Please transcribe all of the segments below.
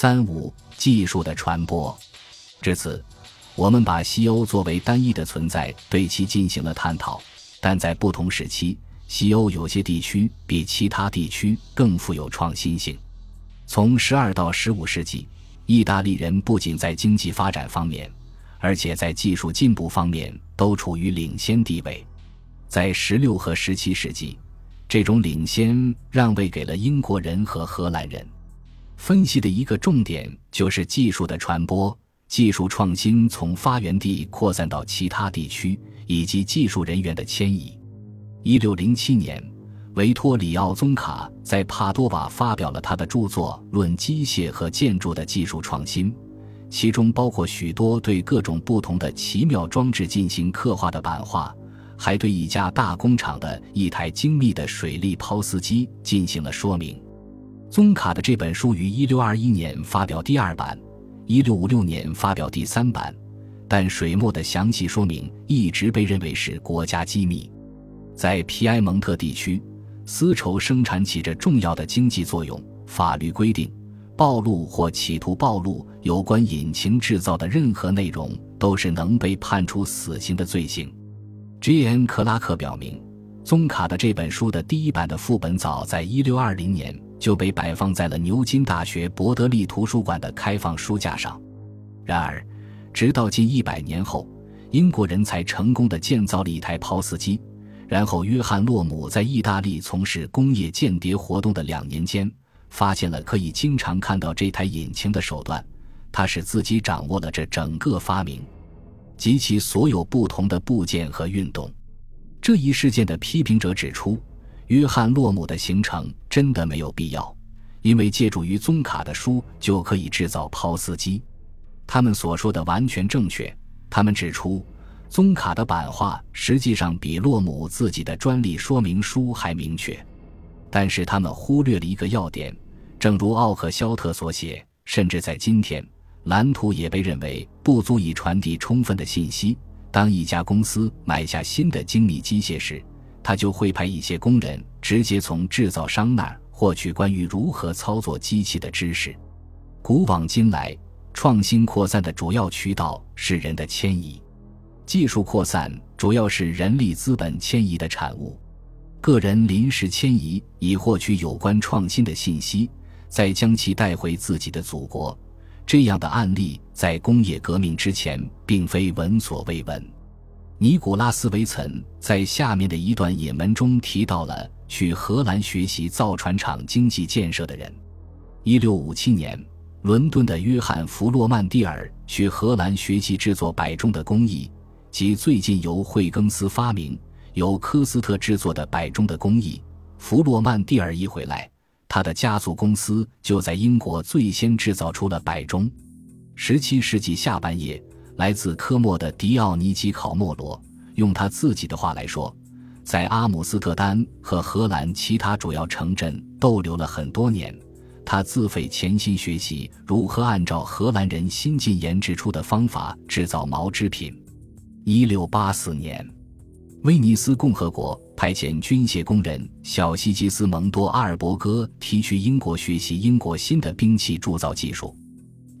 三五技术的传播。至此，我们把西欧作为单一的存在，对其进行了探讨。但在不同时期，西欧有些地区比其他地区更富有创新性。从十二到十五世纪，意大利人不仅在经济发展方面，而且在技术进步方面都处于领先地位。在十六和十七世纪，这种领先让位给了英国人和荷兰人。分析的一个重点就是技术的传播，技术创新从发源地扩散到其他地区，以及技术人员的迁移。一六零七年，维托里奥·宗卡在帕多瓦发表了他的著作《论机械和建筑的技术创新》，其中包括许多对各种不同的奇妙装置进行刻画的版画，还对一家大工厂的一台精密的水力抛丝机进行了说明。宗卡的这本书于1621年发表第二版，1656年发表第三版，但水墨的详细说明一直被认为是国家机密。在皮埃蒙特地区，丝绸生产起着重要的经济作用。法律规定，暴露或企图暴露有关引擎制造的任何内容，都是能被判处死刑的罪行。J.N. 克拉克表明，宗卡的这本书的第一版的副本早在1620年。就被摆放在了牛津大学伯德利图书馆的开放书架上。然而，直到近一百年后，英国人才成功的建造了一台抛丝机。然后，约翰洛姆在意大利从事工业间谍活动的两年间，发现了可以经常看到这台引擎的手段。他使自己掌握了这整个发明及其所有不同的部件和运动。这一事件的批评者指出。约翰·洛姆的形成真的没有必要，因为借助于宗卡的书就可以制造抛丝机。他们所说的完全正确。他们指出，宗卡的版画实际上比洛姆自己的专利说明书还明确。但是他们忽略了一个要点，正如奥克肖特所写，甚至在今天，蓝图也被认为不足以传递充分的信息。当一家公司买下新的精密机械时，他就会派一些工人直接从制造商那儿获取关于如何操作机器的知识。古往今来，创新扩散的主要渠道是人的迁移，技术扩散主要是人力资本迁移的产物。个人临时迁移以获取有关创新的信息，再将其带回自己的祖国。这样的案例在工业革命之前并非闻所未闻。尼古拉斯·维岑在下面的一段引文中提到了去荷兰学习造船厂经济建设的人。1657年，伦敦的约翰·弗洛曼蒂尔去荷兰学习制作摆钟的工艺，及最近由惠更斯发明、由科斯特制作的摆钟的工艺。弗洛曼蒂尔一回来，他的家族公司就在英国最先制造出了摆钟。17世纪下半叶。来自科莫的迪奥尼基考莫罗，用他自己的话来说，在阿姆斯特丹和荷兰其他主要城镇逗留了很多年。他自费潜心学习如何按照荷兰人新近研制出的方法制造毛织品。一六八四年，威尼斯共和国派遣军械工人小西吉斯蒙多阿尔伯戈提去英国学习英国新的兵器铸造技术。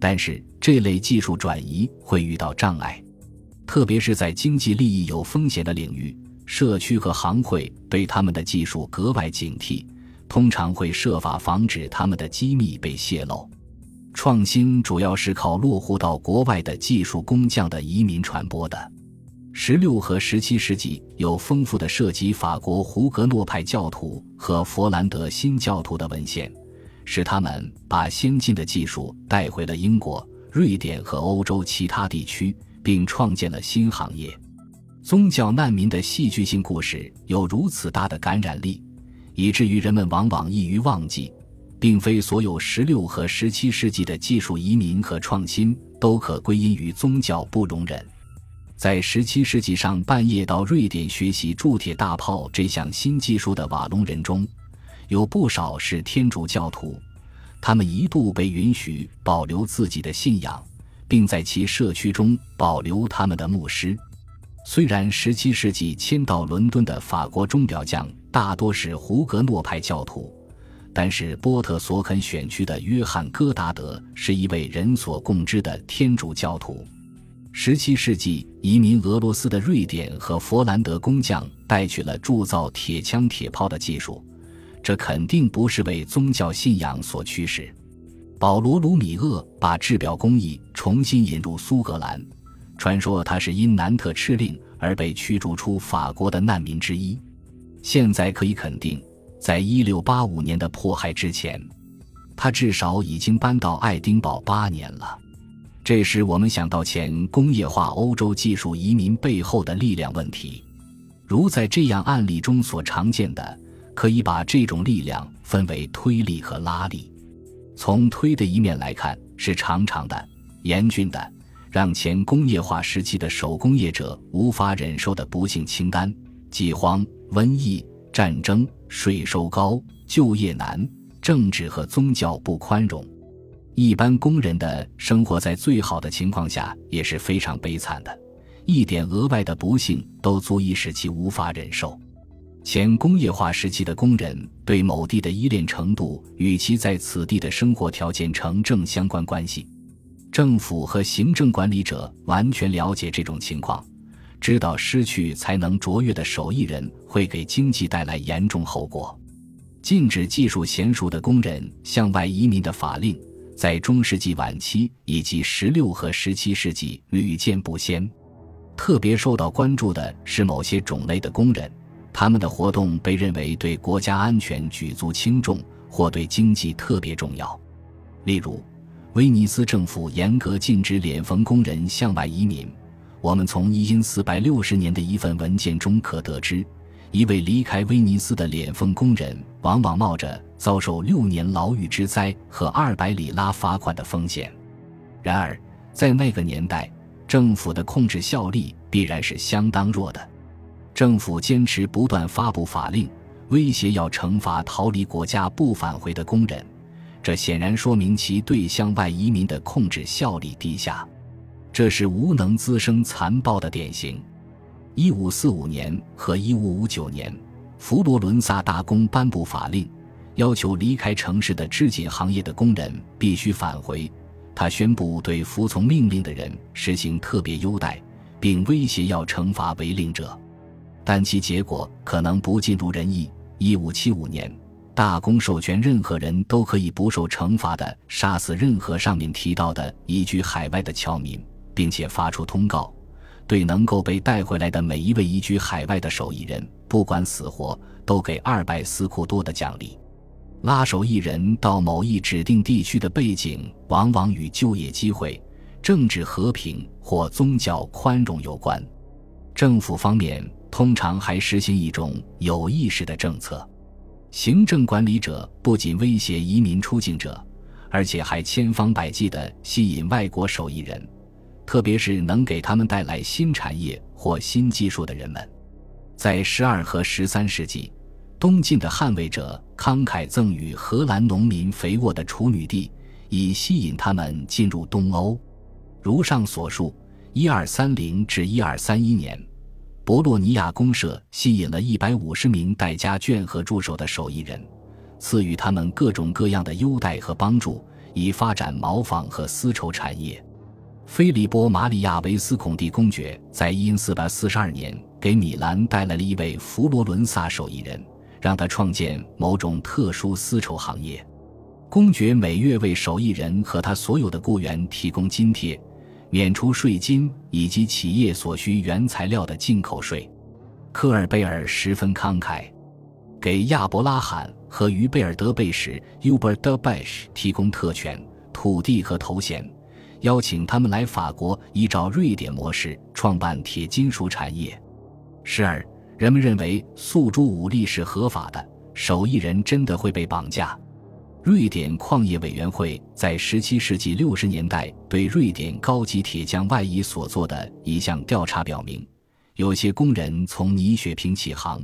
但是这类技术转移会遇到障碍，特别是在经济利益有风险的领域，社区和行会对他们的技术格外警惕，通常会设法防止他们的机密被泄露。创新主要是靠落户到国外的技术工匠的移民传播的。十六和十七世纪有丰富的涉及法国胡格诺派教徒和佛兰德新教徒的文献。使他们把先进的技术带回了英国、瑞典和欧洲其他地区，并创建了新行业。宗教难民的戏剧性故事有如此大的感染力，以至于人们往往易于忘记，并非所有十六和十七世纪的技术移民和创新都可归因于宗教不容忍。在十七世纪上半夜到瑞典学习铸铁大炮这项新技术的瓦隆人中。有不少是天主教徒，他们一度被允许保留自己的信仰，并在其社区中保留他们的牧师。虽然17世纪迁到伦敦的法国钟表匠大多是胡格诺派教徒，但是波特所肯选区的约翰·戈达德是一位人所共知的天主教徒。十七世纪移民俄罗斯的瑞典和佛兰德工匠带去了铸造铁枪铁炮的技术，这肯定不是为宗教信仰所驱使。保罗·卢米厄把制表工艺重新引入苏格兰，传说他是因南特敕令而被驱逐出法国的难民之一。现在可以肯定，在一六八五年的迫害之前，他至少已经搬到爱丁堡八年了。这时，我们想到前工业化欧洲技术移民背后的力量问题，如在这样案例中所常见的，可以把这种力量分为推力和拉力。从推的一面来看，是长长的、严峻的，让前工业化时期的手工业者无法忍受的不幸清单：饥荒、瘟疫、战争、税收高、就业难、政治和宗教不宽容。一般工人的生活在最好的情况下也是非常悲惨的，一点额外的不幸都足以使其无法忍受。前工业化时期的工人对某地的依恋程度与其在此地的生活条件成正相关关系。政府和行政管理者完全了解这种情况，知道失去才能卓越的手艺人会给经济带来严重后果。禁止技术娴熟的工人向外移民的法令，在中世纪晚期以及十六和十七世纪屡见不鲜。特别受到关注的是某些种类的工人。他们的活动被认为对国家安全举足轻重，或对经济特别重要。例如，威尼斯政府严格禁止脸缝工人向外移民。我们从一因四百六十年的一份文件中可得知，一位离开威尼斯的脸缝工人往往冒着遭受六年牢狱之灾和二百里拉罚款的风险。然而，在那个年代，政府的控制效力必然是相当弱的。政府坚持不断发布法令，威胁要惩罚逃离国家不返回的工人，这显然说明其对向外移民的控制效力低下。这是无能滋生残暴的典型。一五四五年和一五五九年，佛罗伦萨大公颁布法令，要求离开城市的织锦行业的工人必须返回。他宣布对服从命令的人实行特别优待，并威胁要惩罚违令者。但其结果可能不尽如人意。一五七五年，大公授权任何人都可以不受惩罚的杀死任何上面提到的移居海外的侨民，并且发出通告，对能够被带回来的每一位移居海外的手艺人，不管死活，都给二百斯库多的奖励。拉手艺人到某一指定地区的背景，往往与就业机会、政治和平或宗教宽容有关。政府方面。通常还实行一种有意识的政策，行政管理者不仅威胁移民出境者，而且还千方百计地吸引外国手艺人，特别是能给他们带来新产业或新技术的人们。在十二和十三世纪，东晋的捍卫者慷慨赠予荷兰农民肥沃的处女地，以吸引他们进入东欧。如上所述，一二三零至一二三一年。博洛尼亚公社吸引了一百五十名带家眷和助手的手艺人，赐予他们各种各样的优待和帮助，以发展毛纺和丝绸产业。菲利波·马里亚·维斯孔蒂公爵在因四百四十二年给米兰带来了一位佛罗伦萨手艺人，让他创建某种特殊丝绸行业。公爵每月为手艺人和他所有的雇员提供津贴。免除税金以及企业所需原材料的进口税，科尔贝尔十分慷慨，给亚伯拉罕和于贝尔德贝什 （Hubert de b e s h 提供特权、土地和头衔，邀请他们来法国，依照瑞典模式创办铁金属产业。时而，人们认为诉诸武力是合法的，手艺人真的会被绑架。瑞典矿业委员会在17世纪60年代对瑞典高级铁匠外移所做的一项调查表明，有些工人从尼雪平起航，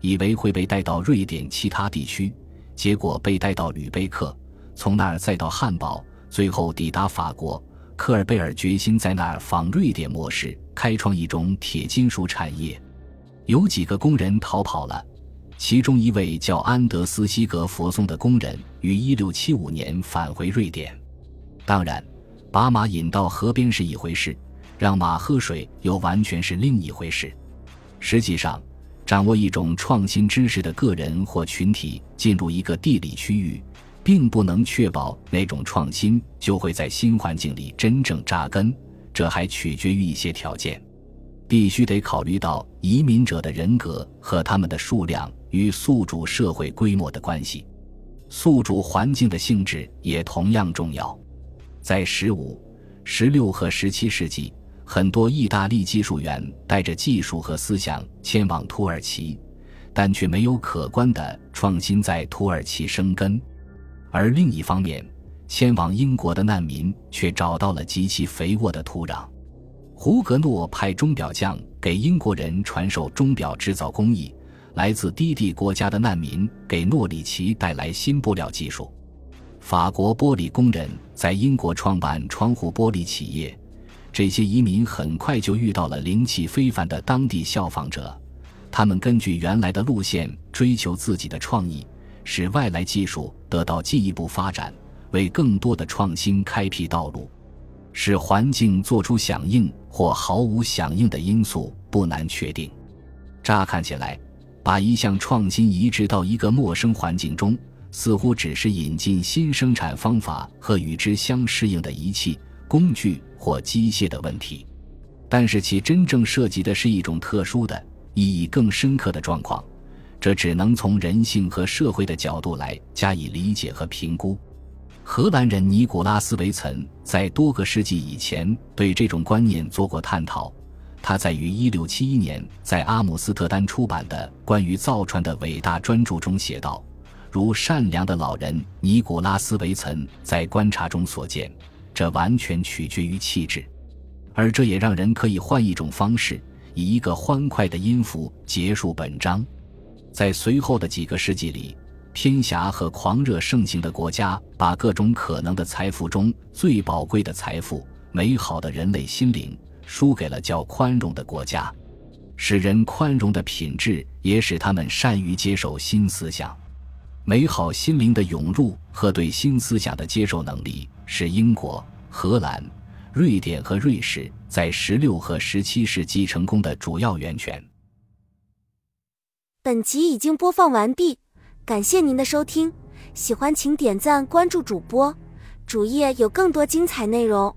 以为会被带到瑞典其他地区，结果被带到吕贝克，从那儿再到汉堡，最后抵达法国。科尔贝尔决心在那儿仿瑞典模式开创一种铁金属产业。有几个工人逃跑了。其中一位叫安德斯西格佛松的工人于1675年返回瑞典。当然，把马引到河边是一回事，让马喝水又完全是另一回事。实际上，掌握一种创新知识的个人或群体进入一个地理区域，并不能确保那种创新就会在新环境里真正扎根。这还取决于一些条件，必须得考虑到移民者的人格和他们的数量与宿主社会规模的关系，宿主环境的性质也同样重要。在十五、十六和十七世纪，很多意大利技术员带着技术和思想迁往土耳其，但却没有可观的创新在土耳其生根。而另一方面，迁往英国的难民却找到了极其肥沃的土壤。胡格诺派钟表匠给英国人传授钟表制造工艺，来自低地国家的难民给诺里奇带来新布料技术。法国玻璃工人在英国创办窗户玻璃企业，这些移民很快就遇到了灵气非凡的当地效仿者，他们根据原来的路线追求自己的创意，使外来技术得到进一步发展。为更多的创新开辟道路，使环境做出响应或毫无响应的因素不难确定。乍看起来，把一项创新移植到一个陌生环境中，似乎只是引进新生产方法和与之相适应的仪器、工具或机械的问题。但是，其真正涉及的是一种特殊的、意义更深刻的状况，这只能从人性和社会的角度来加以理解和评估。荷兰人尼古拉斯·维岑在多个世纪以前对这种观念做过探讨。他在于1671年在阿姆斯特丹出版的关于造船的伟大专著中写道：“如善良的老人尼古拉斯·维岑在观察中所见，这完全取决于气质。而这也让人可以换一种方式，以一个欢快的音符结束本章。在随后的几个世纪里。”偏狭和狂热盛行的国家，把各种可能的财富中最宝贵的财富——美好的人类心灵，输给了较宽容的国家。使人宽容的品质，也使他们善于接受新思想。美好心灵的涌入和对新思想的接受能力，是英国、荷兰、瑞典和瑞士在十六和十七世纪成功的主要源泉。本集已经播放完毕。感谢您的收听，喜欢请点赞关注主播，主页有更多精彩内容。